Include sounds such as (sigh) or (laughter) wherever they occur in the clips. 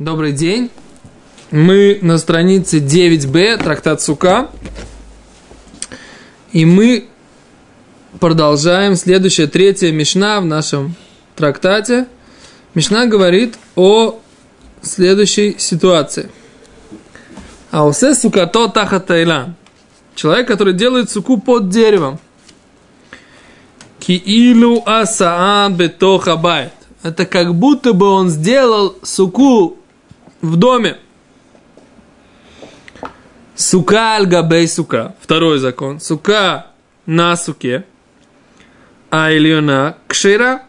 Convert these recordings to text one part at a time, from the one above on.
Добрый день. Мы на странице 9b, трактат Сука. И мы продолжаем следующая, третья Мишна в нашем трактате. Мишна говорит о следующей ситуации. Аусе сукато тахатайла. Человек, который делает суку под деревом. Киилу асаа бетоха байт. Это как будто бы он сделал суку в доме. Сука аль сука. Второй закон. Сука на суке. А ильона кшира.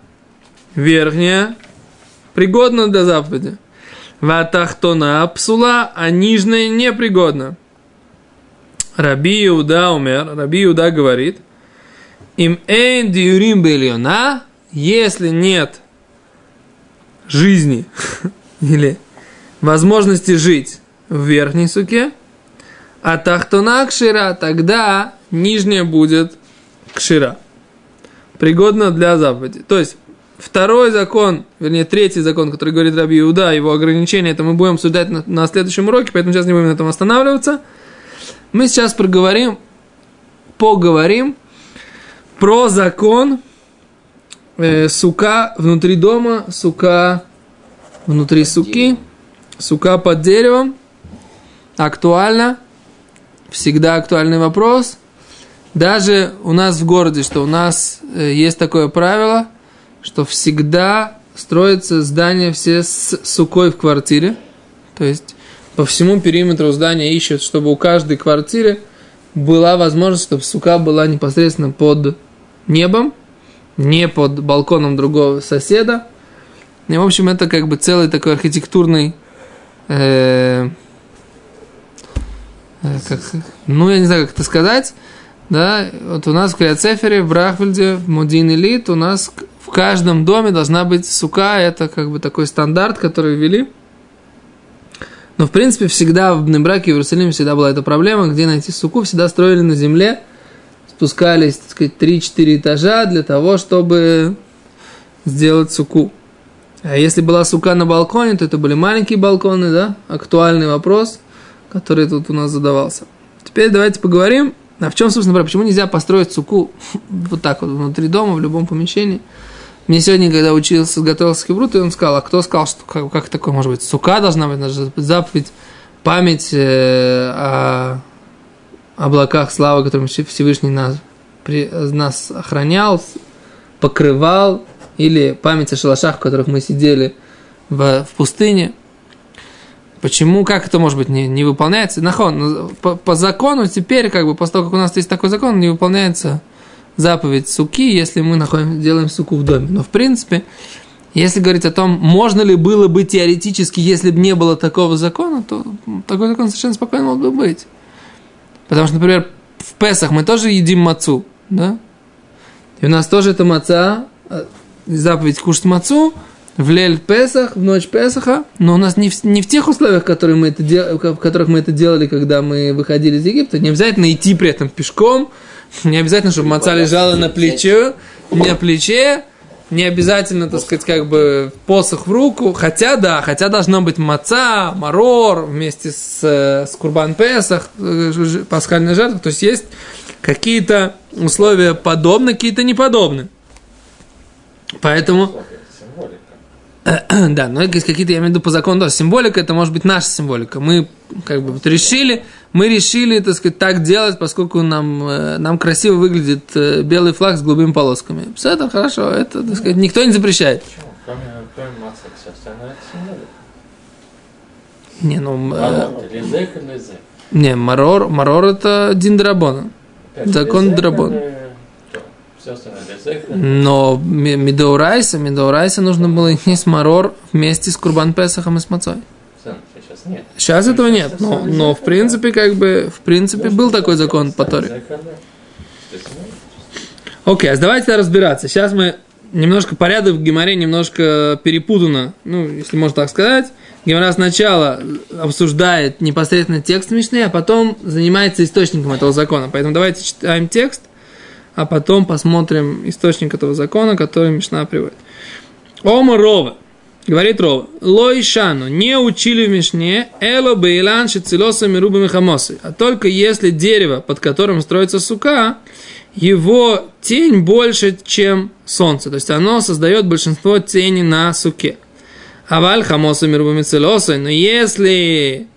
Верхняя. Пригодна для заповеди. Ватахтона псула, а нижняя непригодна. Раби Иуда умер. Раби Иуда говорит. Им эйн диурим бельона, если нет жизни (laughs) или возможности жить в верхней суке, а тахтона кшира, тогда нижняя будет кшира. Пригодна для заповеди. То есть, второй закон, вернее, третий закон, который говорит Раби Иуда, его ограничение, это мы будем обсуждать на, на следующем уроке, поэтому сейчас не будем на этом останавливаться. Мы сейчас проговорим, поговорим про закон э, сука внутри дома, сука внутри суки, сука под деревом. Актуально. Всегда актуальный вопрос. Даже у нас в городе, что у нас э, есть такое правило, что всегда строится здание все с сукой в квартире. То есть по всему периметру здания ищут, чтобы у каждой квартиры была возможность, чтобы сука была непосредственно под небом, не под балконом другого соседа. И, в общем, это как бы целый такой архитектурный... Э, э, как, ну, я не знаю, как это сказать. Да, вот у нас в Криоцефере, в Брахвельде, в Мудин Элит, у нас в каждом доме должна быть сука. Это как бы такой стандарт, который ввели. Но, в принципе, всегда в Бнебраке, в Иерусалиме всегда была эта проблема, где найти суку, всегда строили на земле – спускались, так сказать, 3-4 этажа для того, чтобы сделать суку. А если была сука на балконе, то это были маленькие балконы, да? Актуальный вопрос, который тут у нас задавался. Теперь давайте поговорим, а в чем, собственно почему нельзя построить суку (laughs) вот так вот внутри дома, в любом помещении. Мне сегодня, когда учился, готовился к Ибруту, он сказал, а кто сказал, что как, как такое может быть? Сука должна быть, даже заповедь, память э, о облаках славы, которым Всевышний нас, при, нас охранял, покрывал, или память о шалашах, в которых мы сидели в, в пустыне. Почему, как это может быть не, не выполняется? Нахон, ну, по, по закону теперь, как бы, после того, как у нас есть такой закон, не выполняется заповедь суки, если мы находим, делаем суку в доме. Но, в принципе, если говорить о том, можно ли было бы теоретически, если бы не было такого закона, то такой закон совершенно спокойно мог бы быть. Потому что, например, в Песах мы тоже едим мацу, да? И у нас тоже это маца, э, заповедь кушать мацу, в Лель Песах, в ночь Песаха, но у нас не в, не в тех условиях, которые мы это дел, в которых мы это делали, когда мы выходили из Египта. Не обязательно идти при этом пешком, не обязательно, чтобы маца лежала на плече, на плече, не обязательно, так сказать, как бы посох в руку, хотя да, хотя должно быть маца, марор вместе с, э, с Курбан Песах, э, пасхальной жертвой, то есть есть какие-то условия подобные, какие-то неподобные. Поэтому... (clears throat) Да, но есть какие-то, я имею в виду по закону, да, символика, это может быть наша символика. Мы как бы вот решили, мы решили, так сказать, так делать, поскольку нам, э, нам красиво выглядит э, белый флаг с голубыми полосками. Все это хорошо, это, так сказать, никто не запрещает. Кроме, кроме маца, все остальное это символика. Не, ну... Э. Не, марор, марор это диндрабона. Закон драбон. Но медоурайса, медоурайса нужно было есть марор вместе с Курбан Песахом и с Мацой. Сейчас нет. Сейчас этого нет, но, но в принципе, как бы, в принципе, был такой закон по Торе. Окей, okay, а давайте разбираться. Сейчас мы немножко порядок в Геморе немножко перепутано, ну, если можно так сказать. Гемора сначала обсуждает непосредственно текст Мишны, а потом занимается источником этого закона. Поэтому давайте читаем текст, а потом посмотрим источник этого закона, который Мишна приводит. Ома Рова. Говорит Рова, Лойшану, не учили в Мишне, эло бейлан шицелосами рубами хамосы, а только если дерево, под которым строится сука, его тень больше, чем солнце, то есть оно создает большинство тени на суке. Аваль хамосами рубами целосой, но если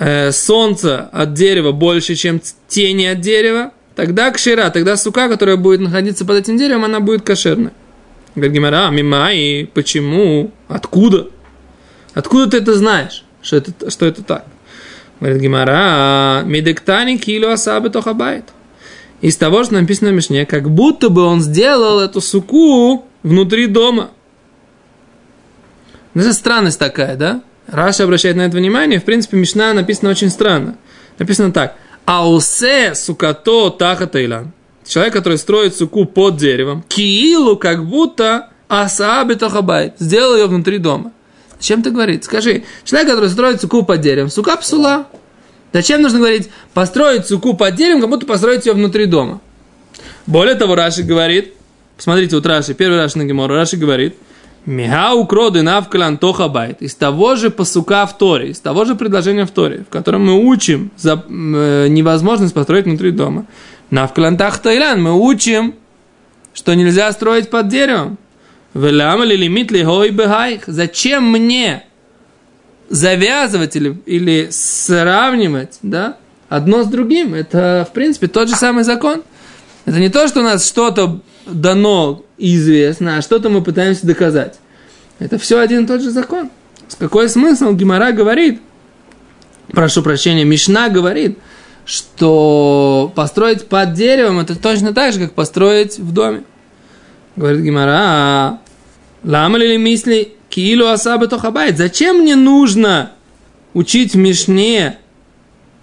э, солнце от дерева больше, чем тени от дерева, тогда кшира, тогда сука, которая будет находиться под этим деревом, она будет кошерной. Говорит Гимара, мимай, почему, откуда? Откуда ты это знаешь, что это, что это так? Говорит Гимара, медектани кило асабы тохабайт. Из того, что написано в Мишне, как будто бы он сделал эту суку внутри дома. Ну, это странность такая, да? Раша обращает на это внимание. В принципе, Мишна написана очень странно. Написано так. Аусе сукато таха таилан. Человек, который строит суку под деревом. Киилу, как будто асааби тохабайт. Сделал ее внутри дома. Зачем ты говорит? Скажи, человек, который строит суку под деревом, сука псула. Зачем нужно говорить, построить суку под деревом, как будто построить ее внутри дома? Более того, Раши говорит, посмотрите, вот Раши, первый Раши на Гемору, Раши говорит, Михау кроды навкалан тохабайт. Из того же посука в Торе, из того же предложения в Торе, в котором мы учим за э, невозможность построить внутри дома. Навкалан тахтайлан мы учим, что нельзя строить под деревом. Велам ли лимит ли гой бехайх. Зачем мне завязывать или, или сравнивать, да, одно с другим? Это, в принципе, тот же самый закон. Это не то, что у нас что-то дано известно, а что-то мы пытаемся доказать. Это все один и тот же закон. С какой смысл Гимара говорит, прошу прощения, Мишна говорит, что построить под деревом это точно так же, как построить в доме. Говорит Гимара, лама ли мысли килу асаба тохабайт. Зачем мне нужно учить Мишне,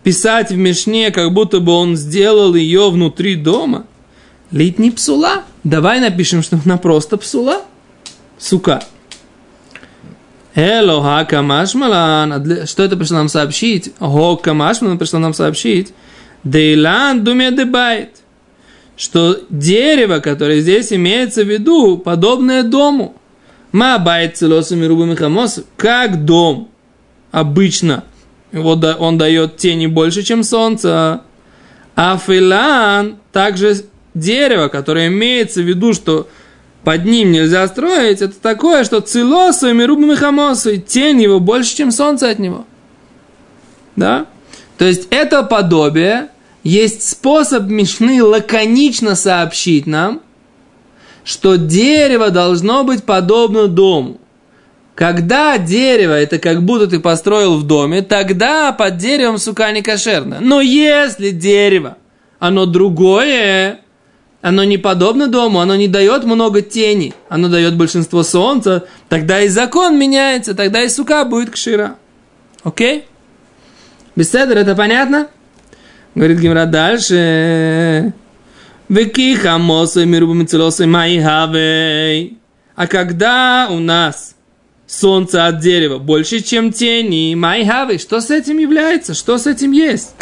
писать в Мишне, как будто бы он сделал ее внутри дома? Лит не псула. Давай напишем, что она просто псула. Сука. Эло хака машмалан. Что это пришло нам сообщить? Хока машмалан пришло нам сообщить. Дейлан думе дебайт. Что дерево, которое здесь имеется в виду, подобное дому. Ма байт целосами рубами хамос. Как дом обычно. Вот он дает тени больше, чем солнце. А филан также дерево, которое имеется в виду, что под ним нельзя строить, это такое, что целосу и мирубами хамосу, тень его больше, чем солнце от него. Да? То есть это подобие, есть способ Мишны лаконично сообщить нам, что дерево должно быть подобно дому. Когда дерево, это как будто ты построил в доме, тогда под деревом сука не кошерно. Но если дерево, оно другое, оно не подобно дому, оно не дает много тени, оно дает большинство солнца, тогда и закон меняется, тогда и сука будет кшира. Окей? Беседер, это понятно? Говорит Гимра дальше. Векиха мосы мирубу мицелосы мои хавей. А когда у нас солнце от дерева больше, чем тени, мои хавей, что с этим является? Что с этим есть?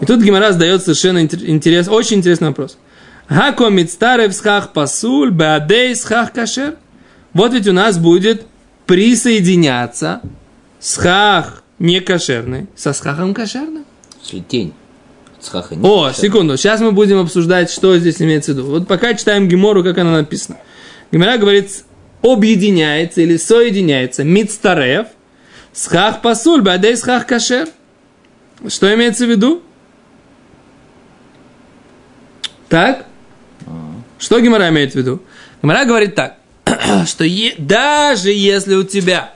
И тут Гимара задает совершенно интерес, очень интересный вопрос. Хакомит старый схах пасуль, беадей схах кашер. Вот ведь у нас будет присоединяться схах не кошерный со схахом кошерным. Тень. Схаха не О, кошерная. секунду, сейчас мы будем обсуждать, что здесь имеется в виду. Вот пока читаем Гемору, как она написана. Гемора говорит, объединяется или соединяется мицтарев, схах пасуль, бадей схах кашер. Что имеется в виду? Так? Что Гемора имеет в виду? Гемора говорит так, (clears throat) что е- даже если у тебя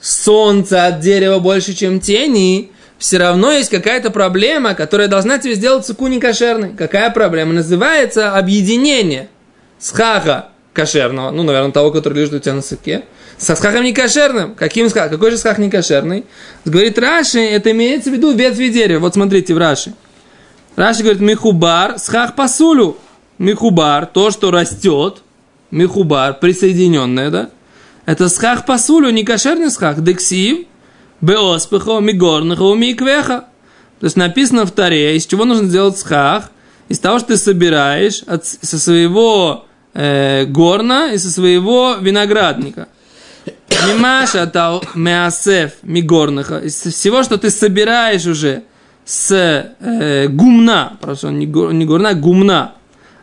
солнце от дерева больше, чем тени, все равно есть какая-то проблема, которая должна тебе сделать суку не. Какая проблема? Называется объединение схаха кошерного, ну, наверное, того, который лежит у тебя на суке, со схахом не кошерным. Каким схах? Какой же схах не кошерный? Говорит Раши, это имеется в виду ветви дерева. Вот смотрите в Раши. Раши говорит, михубар схах пасулю. Михубар, то, что растет, михубар, присоединенное, да? Это схах пасулю, не кошерный схах. Дексив, беоспехо, мигорнахо, миквеха. То есть написано в Таре, из чего нужно сделать схах? Из того, что ты собираешь от, со своего э, горна и со своего виноградника. Мимаша тау меасеф мигорныха. Из всего, что ты собираешь уже с э, гумна, прошу, не, не горна, гумна,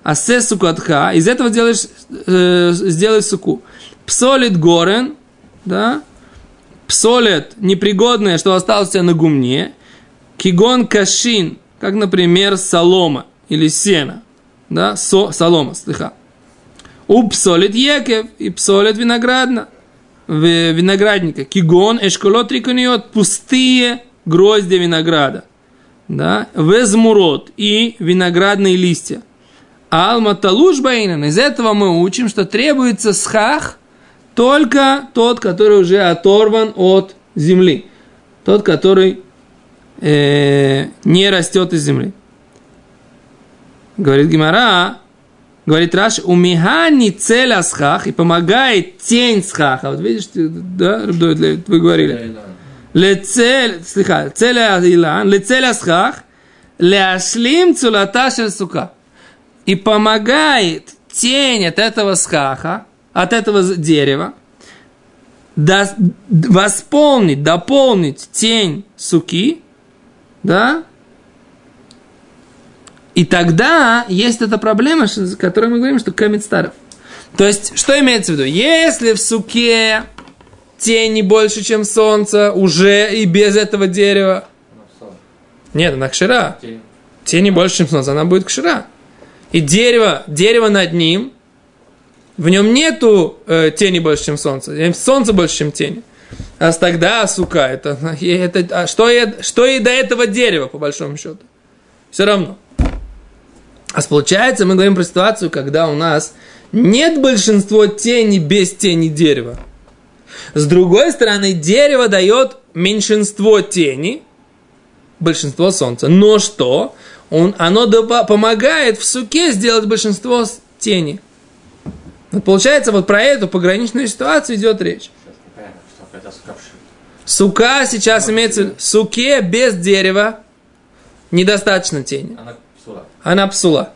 а се сукатха, из этого делаешь, э, сделаешь суку. Псолит горен, да, псолит непригодное, что осталось у тебя на гумне, кигон кашин, как, например, солома или сено, да, со, солома, слыха. У псолит екев и псолит виноградна, в виноградника. Кигон эшколот рикониот, пустые гроздья винограда. Да, везмурот и виноградные листья. Алма талуш баинан. Из этого мы учим, что требуется схах только тот, который уже оторван от земли. Тот, который э, не растет из земли. Говорит Гимара, говорит Раш, у Михани цель асхах и помогает тень схаха. Вот видишь, да, вы говорили. Лецель, слыха, цель илан, лецель асхах, ляшлим цулата сука. И помогает тень от этого схаха, от этого дерева, восполнить, дополнить тень суки, да, и тогда есть эта проблема, о которой мы говорим, что камень старов. То есть, что имеется в виду? Если в суке тени больше, чем солнце, уже и без этого дерева. Нет, она кшира. Тени больше, чем солнце, она будет кшира. И дерево, дерево над ним, в нем нету э, тени больше, чем солнце. Солнце больше, чем тени. А тогда сука, это, это а что, и, что и до этого дерева, по большому счету. Все равно. А получается, мы говорим про ситуацию, когда у нас нет большинства тени без тени дерева. С другой стороны, дерево дает меньшинство тени, большинство солнца. Но что? Он, оно помогает в суке сделать большинство тени. Вот получается, вот про эту пограничную ситуацию идет речь. Сука сейчас имеется в суке без дерева недостаточно тени. Она псула. Она псула.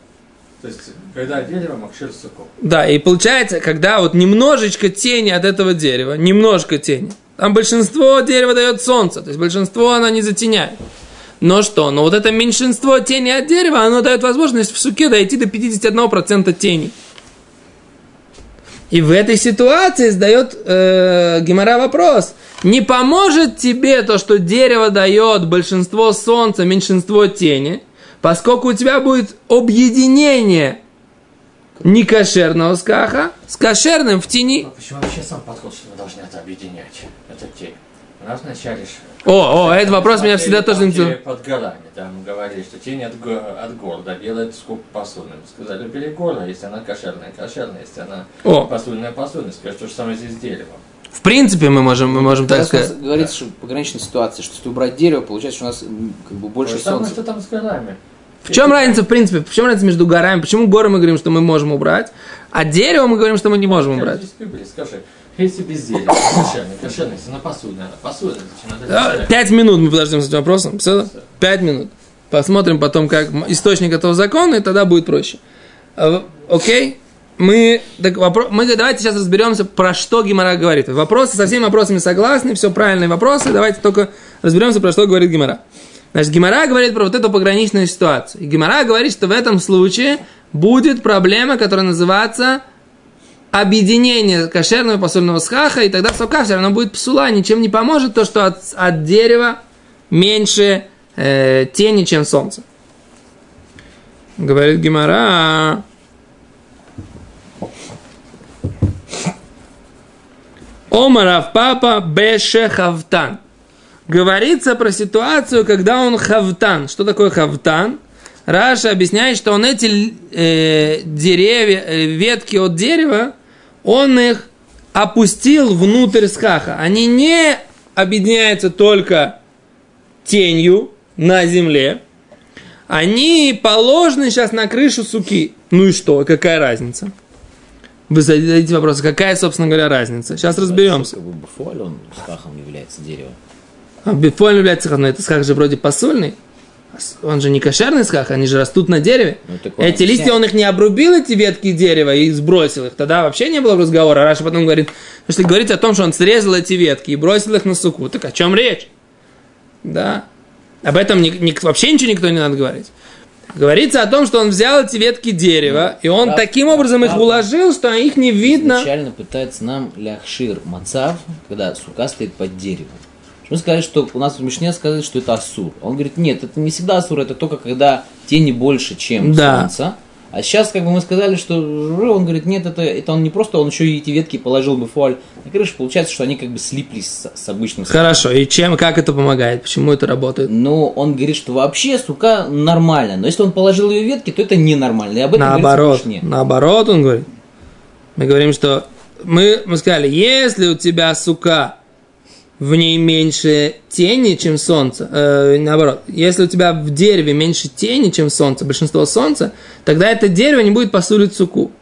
То есть, когда дерево макшир суков. Да, и получается, когда вот немножечко тени от этого дерева, немножко тени, там большинство дерева дает солнце, то есть большинство оно не затеняет. Но что? Но вот это меньшинство тени от дерева, оно дает возможность в суке дойти до 51% тени. И в этой ситуации задает э, Гимара вопрос. Не поможет тебе то, что дерево дает большинство солнца, меньшинство тени, поскольку у тебя будет объединение некошерного скаха с кошерным в тени. А почему вообще сам подход, что мы должны это объединять? Это тень. У нас вначале... О, о, этот вопрос меня всегда тоже интересовал. Под горами, да, мы говорили, что тень от, го- от города делает скуп посудным. Сказали, бери горло, если она кошерная, кошерная, если она О. посудная, посудная. Скажешь, то же самое здесь с деревом. В принципе, мы можем, мы можем так у нас сказать. говорится, что пограничная ситуация, что если убрать дерево, получается, что у нас как бы То больше самое, солнца. что там с горами. В чем разница, в принципе, в чем разница между горами? Почему горы мы говорим, что мы можем убрать, а дерево мы говорим, что мы не можем убрать? Скажи, если без она посудная, она посудная, значит, надо Да, кошерная. Пять минут мы подождем с этим вопросом. Все? Пять минут. Посмотрим потом, как источник этого закона, и тогда будет проще. А, Окей? Мы, так, вопро- мы давайте сейчас разберемся, про что Гимара говорит. Вопросы со всеми вопросами согласны, все правильные вопросы. Давайте только разберемся, про что говорит Гимара. Значит, Гимара говорит про вот эту пограничную ситуацию. И Гимара говорит, что в этом случае будет проблема, которая называется объединение кошерного и посольного схаха, и тогда сока все равно будет псула, ничем не поможет то, что от, от дерева меньше э, тени, чем солнце. Говорит Гимара. Омарав папа беше хавтан. Говорится про ситуацию, когда он хавтан. Что такое хавтан? Раша объясняет, что он эти э, деревья, э, ветки от дерева, он их опустил внутрь схаха. Они не объединяются только тенью на земле. Они положены сейчас на крышу суки. Ну и что? Какая разница? Вы зададите вопрос, какая, собственно говоря, разница? Сейчас разберемся. Как бы бафуаль, он с хахом является дерево. А бифоль является хахом, но это схах же вроде посольный. Он же не кошерный сках, они же растут на дереве. Ну, Эти листья он их не обрубил, эти ветки дерева, и сбросил их. Тогда вообще не было разговора. Раша потом говорит, если говорить о том, что он срезал эти ветки и бросил их на суку, так о чем речь? Да. Об этом ни- ни- вообще ничего никто не надо говорить. Говорится о том, что он взял эти ветки дерева, и он Рав- таким образом их Рав- уложил, что их не видно. Изначально пытается нам ляхшир мацав, когда сука стоит под деревом. Мы сказали, что у нас в Мишне сказали, что это асур. Он говорит, нет, это не всегда асур, это только когда тени больше, чем Да. солнце. А сейчас, как бы мы сказали, что он говорит, нет, это, это он не просто, он еще и эти ветки положил бы фуаль на крышу, получается, что они как бы слиплись с, с обычным суком. Хорошо, и чем, как это помогает? Почему это работает? Но он говорит, что вообще сука нормально, но если он положил ее ветки, то это ненормально. И об этом Наоборот, наоборот, он говорит. Мы говорим, что мы, мы сказали, если у тебя сука в ней меньше тени, чем солнце, э, наоборот, если у тебя в дереве меньше тени, чем солнце, большинство солнца, тогда это дерево не будет посулить суку.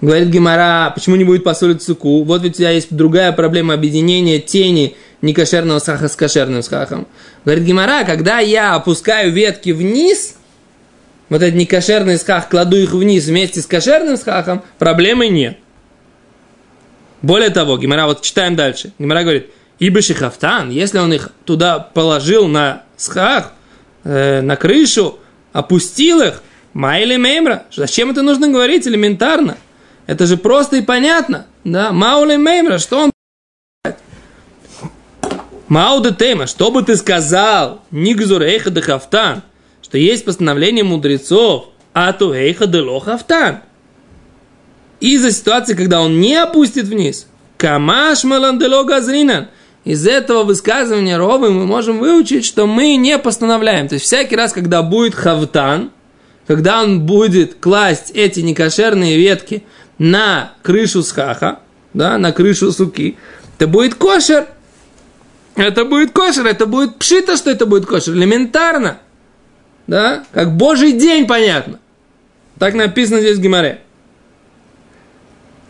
Говорит Гимара, почему не будет посулить суку? Вот ведь у тебя есть другая проблема объединения тени некошерного саха с кошерным сахом. Говорит Гимара, когда я опускаю ветки вниз, вот этот некошерный схах, кладу их вниз вместе с кошерным схахом, проблемы нет. Более того, Гимара, вот читаем дальше. Гимара говорит, ибо шихафтан, если он их туда положил на схах, э, на крышу, опустил их, майли меймра, зачем это нужно говорить элементарно? Это же просто и понятно, да, маули меймра, что он Мауде тема, что бы ты сказал, нигзур эйха де хафтан, что есть постановление мудрецов, а то эйха де ло хафтан. Из-за ситуации, когда он не опустит вниз, камаш маландело газринан, из этого высказывания Ровы мы можем выучить, что мы не постановляем. То есть всякий раз, когда будет хавтан, когда он будет класть эти некошерные ветки на крышу схаха, да, на крышу суки, это будет кошер. Это будет кошер, это будет пшито, что это будет кошер, элементарно. Да, как божий день, понятно. Так написано здесь в Гимаре.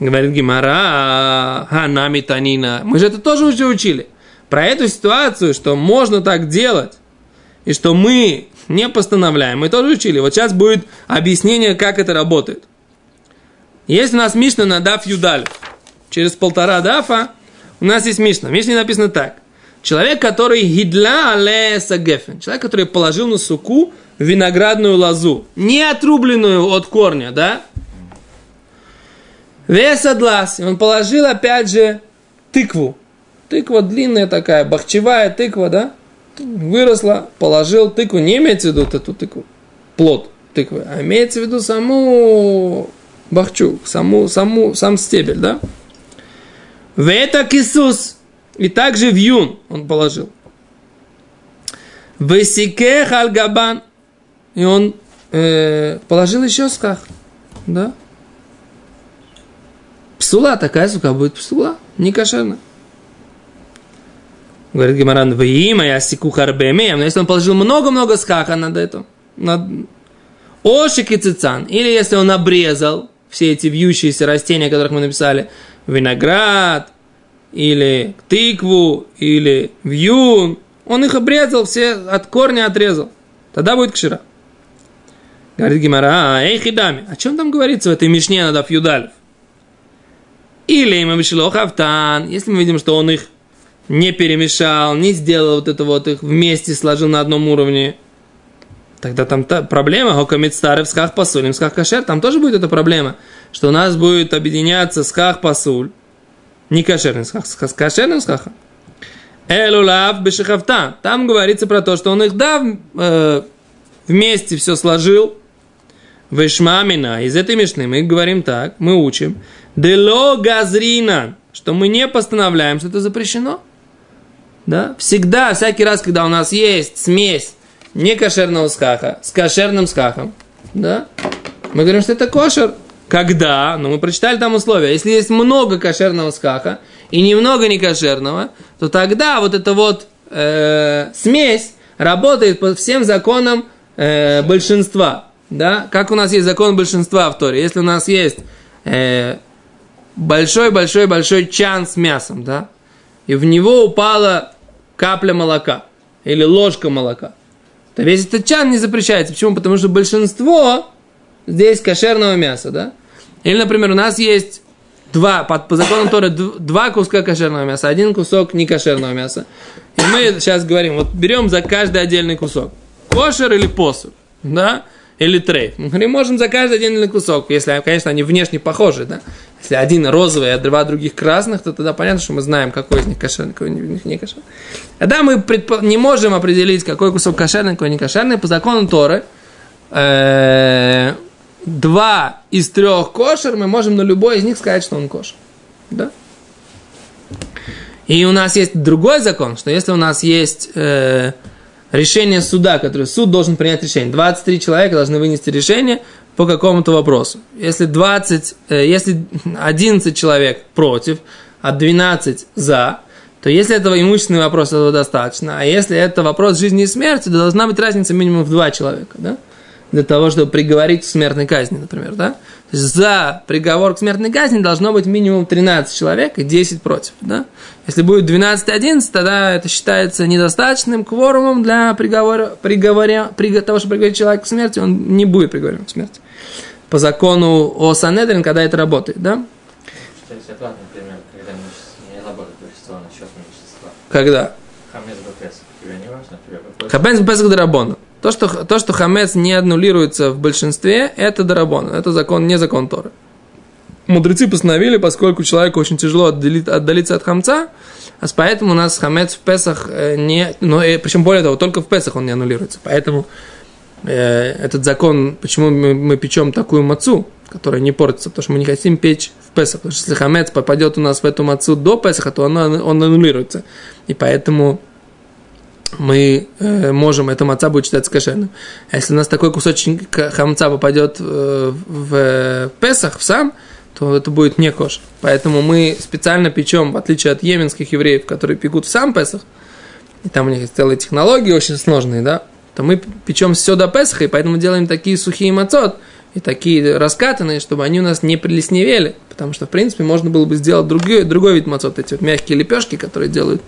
Говорит Гимара, ханами танина. Мы же это тоже уже учили. Про эту ситуацию, что можно так делать, и что мы не постановляем, мы тоже учили. Вот сейчас будет объяснение, как это работает. Есть у нас Мишна на Даф Юдаль. Через полтора дафа у нас есть Мишна. В Мишне написано так. Человек, который гидла але сагефен. Человек, который положил на суку виноградную лозу. Не отрубленную от корня, да? Весадлас. И он положил, опять же, тыкву. Тыква длинная такая, бахчевая тыква, да? Выросла, положил тыкву. Не имеется в виду эту тыкву, плод тыквы, а имеется в виду саму бахчу, саму, саму, сам стебель, да? В это кисус. И также в юн он положил. В сике хальгабан. И он э, положил еще сках. Да? Псула, такая сука будет псула. Не кошерная. Говорит Гимаран, вы има, я сику харбемеем. Но если он положил много-много скаха над этим, над ошик и цицан, или если он обрезал все эти вьющиеся растения, которых мы написали, виноград, или тыкву, или вьюн, он их обрезал, все от корня отрезал. Тогда будет кшира. Говорит Гимара, а, эй, хидами, о чем там говорится в этой мишне надо фьюдалев? Или им обещало хавтан, если мы видим, что он их не перемешал, не сделал вот это вот их вместе, сложил на одном уровне, тогда там та проблема, хокамит старый в сках пасуль, в сках кашер, там тоже будет эта проблема, что у нас будет объединяться сках пасуль, не кошерный сках, с кошерным скахом. Элулав бешихавтан. Там говорится про то, что он их да, э, вместе все сложил. Вешмамина. Из этой мишны мы говорим так, мы учим. Дело газрина. Что мы не постановляем, что это запрещено. Да? Всегда, всякий раз, когда у нас есть смесь некошерного скаха с кошерным скахом, да, мы говорим, что это кошер. Когда? Ну, мы прочитали там условия. Если есть много кошерного скаха и немного некошерного, то тогда вот эта вот э, смесь работает по всем законам э, большинства. Да? Как у нас есть закон большинства в Торе. Если у нас есть э, большой-большой-большой чан с мясом, да, и в него упала капля молока или ложка молока, то весь этот чан не запрещается. Почему? Потому что большинство здесь кошерного мяса, да? Или, например, у нас есть два, по, по закону Торы, два куска кошерного мяса, один кусок некошерного мяса. И мы сейчас говорим, вот берем за каждый отдельный кусок. Кошер или посуд, да? Или трейф. Мы говорим, можем за каждый отдельный кусок, если, конечно, они внешне похожи, да? Если один розовый, а два других красных, то тогда понятно, что мы знаем, какой из них кошерный, какой из них не кошерный. Тогда мы предпо... не можем определить, какой кусок кошерный, какой не кошерный. По закону Торы э, два из трех кошер, мы можем на любой из них сказать, что он кошер. Да? И у нас есть другой закон, что если у нас есть э, решение суда, которое суд должен принять решение, 23 человека должны вынести решение по какому-то вопросу. Если 20, э, если 11 человек против, а 12 за, то если этого имущественный вопрос, этого достаточно. А если это вопрос жизни и смерти, то должна быть разница минимум в два человека. Да? для того, чтобы приговорить к смертной казни, например, да? То есть за приговор к смертной казни должно быть минимум 13 человек и 10 против, да? Если будет 12-11, тогда это считается недостаточным кворумом для приговора, приговоря, при, того, чтобы приговорить человека к смерти, он не будет приговорен к смерти. По закону о Санедрин, когда это работает, да? например, когда не работает вещество насчет вещества. Когда? Хамец. Тебе не важно? Тебе Хамец Дарабона. То, что, то, что хамец не аннулируется в большинстве, это дарабон, это закон, не закон Торы. Мудрецы постановили, поскольку человеку очень тяжело отделить, отдалиться от хамца, а поэтому у нас хамец в Песах э, не... Но, и, причем более того, только в Песах он не аннулируется. Поэтому э, этот закон, почему мы, мы печем такую мацу, которая не портится, потому что мы не хотим печь в Песах. Потому что если хамец попадет у нас в эту мацу до Песаха, то он, он аннулируется. И поэтому мы э, можем, это маца будет считаться кошерным. А если у нас такой кусочек хамца попадет э, в Песах, в сам, то это будет не кошер. Поэтому мы специально печем, в отличие от йеменских евреев, которые пекут в сам Песах, и там у них есть целые технологии очень сложные, да, то мы печем все до Песаха, и поэтому делаем такие сухие мацот, и такие раскатанные, чтобы они у нас не прилесневели, потому что, в принципе, можно было бы сделать другой, другой вид мацот, эти вот мягкие лепешки, которые делают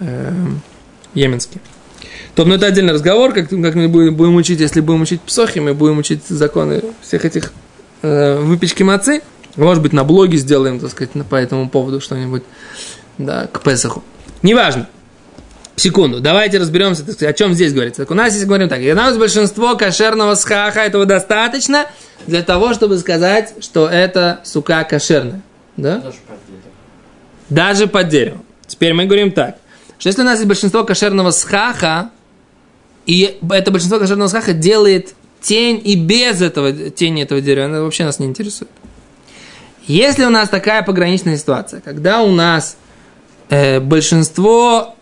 э, Йеменский. То, ну, это отдельный разговор, как, как мы будем, будем учить, если будем учить псохи, мы будем учить законы всех этих э, выпечки мацы. Может быть, на блоге сделаем, так сказать, по этому поводу что-нибудь, да, к Песаху. Неважно. Секунду, давайте разберемся, так сказать, о чем здесь говорится. Так, у нас здесь говорим так, и у нас большинство кошерного схаха, этого достаточно для того, чтобы сказать, что это сука кошерная. Да? Даже под деревом. Даже под деревом. Теперь мы говорим так что если у нас есть большинство кошерного схаха, и это большинство кошерного схаха делает тень и без этого тени этого дерева, это вообще нас не интересует. Если у нас такая пограничная ситуация, когда у нас э, большинство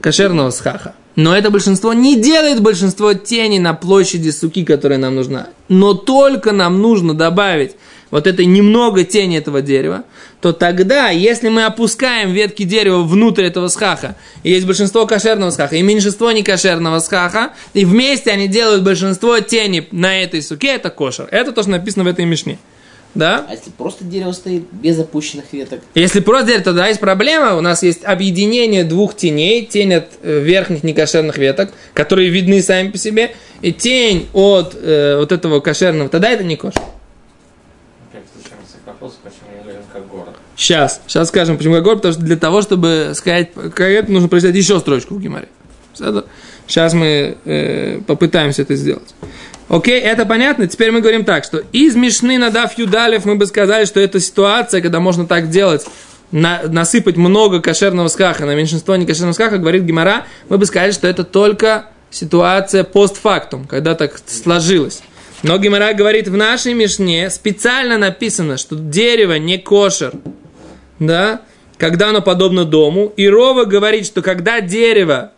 кошерного схаха, но это большинство не делает большинство тени на площади суки, которая нам нужна, но только нам нужно добавить вот этой немного тени этого дерева, то тогда, если мы опускаем ветки дерева внутрь этого схаха, и есть большинство кошерного схаха и меньшинство некошерного схаха, и вместе они делают большинство тени на этой суке, это кошер. Это то, что написано в этой мишне. Да? А если просто дерево стоит без опущенных веток? Если просто дерево, то да, есть проблема. У нас есть объединение двух теней. Тень от э, верхних некошерных веток, которые видны сами по себе, и тень от э, вот этого кошерного. Тогда это не кошер. Сейчас, сейчас скажем, почему как город, потому что для того, чтобы сказать, как это, нужно прочитать еще строчку в Гимаре. Сейчас мы э, попытаемся это сделать. Окей, это понятно? Теперь мы говорим так, что из Мишны надав Юдалев мы бы сказали, что это ситуация, когда можно так делать, на, насыпать много кошерного скаха на меньшинство некошерного скаха, говорит Гимара, мы бы сказали, что это только ситуация постфактум, когда так сложилось. Но Гимара говорит, в нашей Мишне специально написано, что дерево не кошер, да, когда оно подобно дому. И Рова говорит, что когда дерево,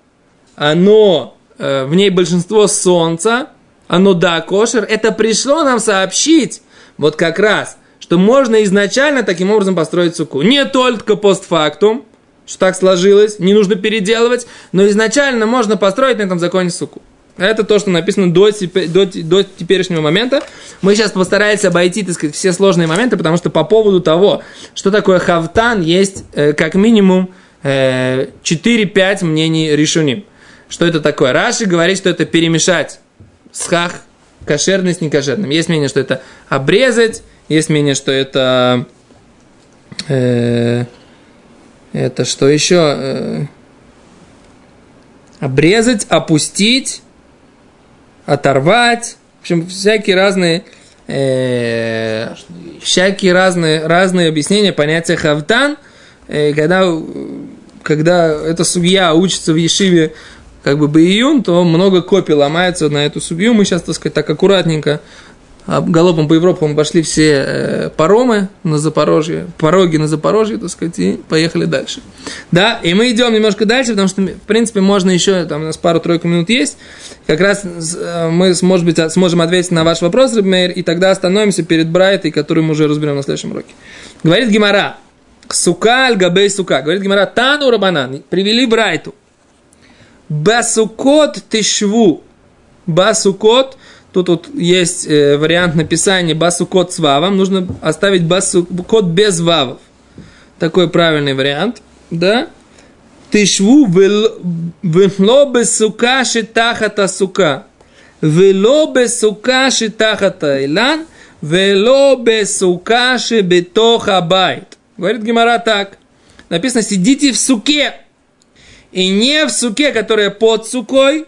оно, э, в ней большинство солнца, оно да, кошер, это пришло нам сообщить, вот как раз, что можно изначально таким образом построить суку. Не только постфактум, что так сложилось, не нужно переделывать, но изначально можно построить на этом законе суку. Это то, что написано до, до, до теперешнего момента. Мы сейчас постараемся обойти, так сказать, все сложные моменты, потому что по поводу того, что такое хавтан, есть э, как минимум э, 4-5 мнений решуним. что это такое. Раши говорит, что это перемешать схах кошерный с некошерным. Есть мнение, что это обрезать, есть мнение, что это... Э, это что еще? Э, обрезать, опустить, оторвать. В общем, всякие разные... Э, всякие разные, разные объяснения понятия хавтан, э, когда, когда эта судья учится в Ешиве как бы Бейюн, то много копий ломается на эту судью. Мы сейчас, так сказать, так аккуратненько а галопом по Европам обошли все э, паромы на Запорожье, пороги на Запорожье, так сказать, и поехали дальше. Да, и мы идем немножко дальше, потому что, в принципе, можно еще, там у нас пару-тройку минут есть, как раз э, мы, может быть, сможем ответить на ваш вопрос, Рабмейр, и тогда остановимся перед Брайтой, которую мы уже разберем на следующем уроке. Говорит Гимара, сука аль габей сука, говорит Гимара, тану рабанан, привели Брайту, басукот тишву, басукот – Тут вот есть э, вариант написания басу код с вавом. Нужно оставить басу код без вавов. Такой правильный вариант. Да? Тишву вело бесука шитахата сука. Вело бесука шитахата илан. Вело бесука шибетоха байт. Говорит Гимара так. Написано, сидите в суке. И не в суке, которая под сукой,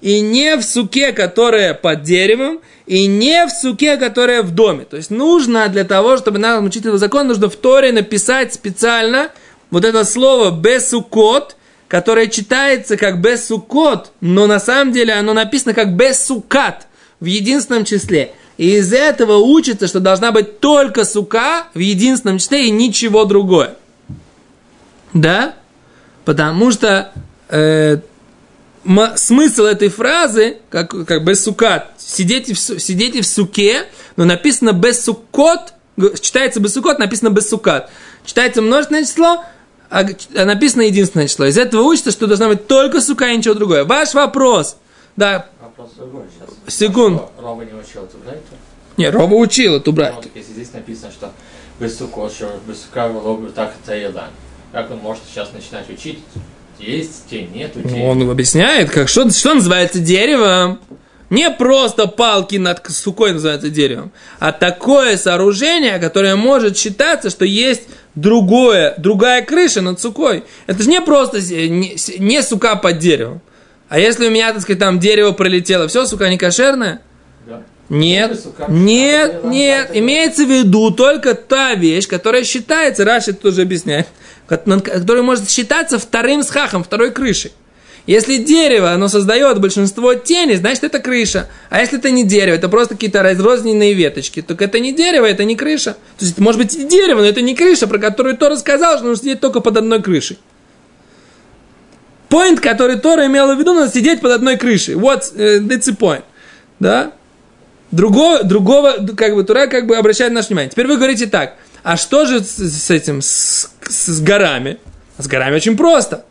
и не в суке, которая под деревом, и не в суке, которая в доме. То есть нужно для того, чтобы нам учить этот закон, нужно в Торе написать специально вот это слово «бесукот», которое читается как «бесукот», но на самом деле оно написано как «бесукат» в единственном числе. И из этого учится, что должна быть только сука в единственном числе и ничего другое. Да? Потому что э, смысл этой фразы, как, как бесукат, сидите в, сидите в суке, но написано бесукот, читается бесукот, написано бесукат. Читается множественное число, а, а написано единственное число. Из этого учится, что должна быть только сука и ничего другое. Ваш вопрос. Да. Вопрос другой сейчас. Секунд. Роба не учил эту брайту? Не, Роба учил эту брайту. Ну, если здесь написано, что бесукот, что бесука, лобы, так это Как он может сейчас начинать учить? Есть тень, нету тени. Он объясняет, как, что, что называется деревом. Не просто палки над сукой называется деревом, а такое сооружение, которое может считаться, что есть другое, другая крыша над сукой. Это же не просто не, не сука под деревом. А если у меня, так сказать, там дерево пролетело, все, сука не кошерная? Нет, нет, нет. Имеется в виду только та вещь, которая считается, Раши тоже объясняет, который может считаться вторым схахом, второй крышей. Если дерево, оно создает большинство тени, значит это крыша. А если это не дерево, это просто какие-то разрозненные веточки, то это не дерево, это не крыша. То есть, может быть, и дерево, но это не крыша, про которую Тора сказал, что нужно сидеть только под одной крышей. Point, который Тора имела в виду, надо сидеть под одной крышей. Вот, uh, that's the point. Да? Другого, другого, как бы, Тура как бы обращает наше внимание. Теперь вы говорите так, а что же с, с этим, с, с горами? С горами очень просто.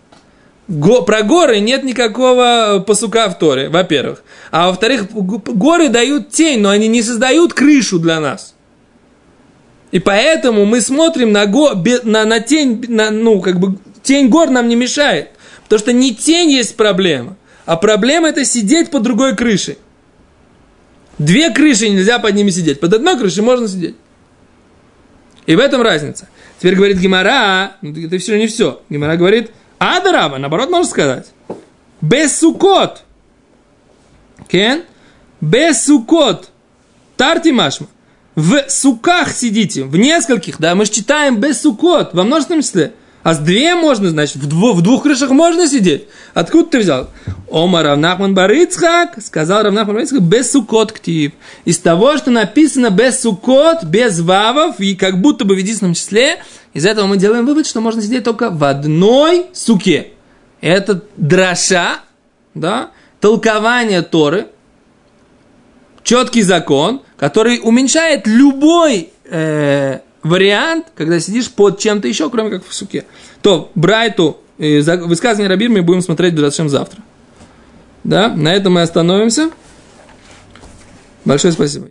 Го, про горы нет никакого посука в Торе, во-первых. А во-вторых, горы дают тень, но они не создают крышу для нас. И поэтому мы смотрим на, го, на, на тень, на, ну, как бы, тень гор нам не мешает. Потому что не тень есть проблема, а проблема это сидеть под другой крышей. Две крыши нельзя под ними сидеть. Под одной крышей можно сидеть. И в этом разница. Теперь говорит Гимара, ну это все не все. Гимара говорит, Адарава, наоборот, можно сказать. Без сукот. Кен? Без сукот. Тарти машма. В суках сидите, в нескольких, да, мы же читаем без сукот, во множественном числе. А с две можно, значит, в, двух, в двух крышах можно сидеть. Откуда ты взял? Ома Равнахман Барыцхак, сказал Равнахман Барыцхак, без сукот ктив. Из того, что написано без сукот, без вавов, и как будто бы в единственном числе, из этого мы делаем вывод, что можно сидеть только в одной суке. Это драша, да, толкование Торы, четкий закон, который уменьшает любой э, вариант, когда сидишь под чем-то еще, кроме как в суке. То Брайту, э, высказывание Рабир мы будем смотреть зачем завтра. Да, на этом мы остановимся. Большое спасибо.